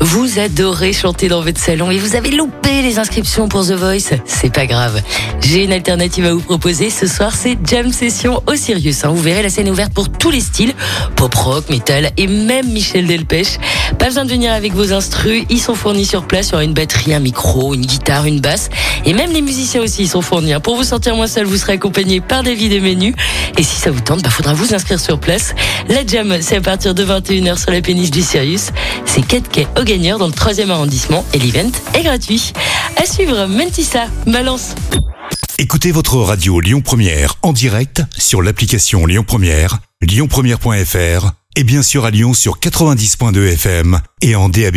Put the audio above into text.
Vous adorez chanter dans votre salon et vous avez loupé les inscriptions pour The Voice. C'est pas grave. J'ai une alternative à vous proposer. Ce soir, c'est Jam Session au Sirius. hein. Vous verrez, la scène est ouverte pour tous les styles. Pop rock, metal et même Michel Delpech. Pas besoin de venir avec vos instrus. Ils sont fournis sur place. Il y aura une batterie, un micro, une guitare, une basse. Et même les musiciens aussi, ils sont fournis. hein. Pour vous sentir moins seul, vous serez accompagné par David et Menu. Et si ça vous tente, bah, faudra vous inscrire sur place. La Jam, c'est à partir de 21h sur la péniche du Sirius. C'est 4 quai au gagneur dans le 3e arrondissement et l'event est gratuit. À suivre, Mentissa, Balance. Écoutez votre radio Lyon Première en direct sur l'application Lyon Première, lyonpremière.fr et bien sûr à Lyon sur 90.2 FM et en DAB+.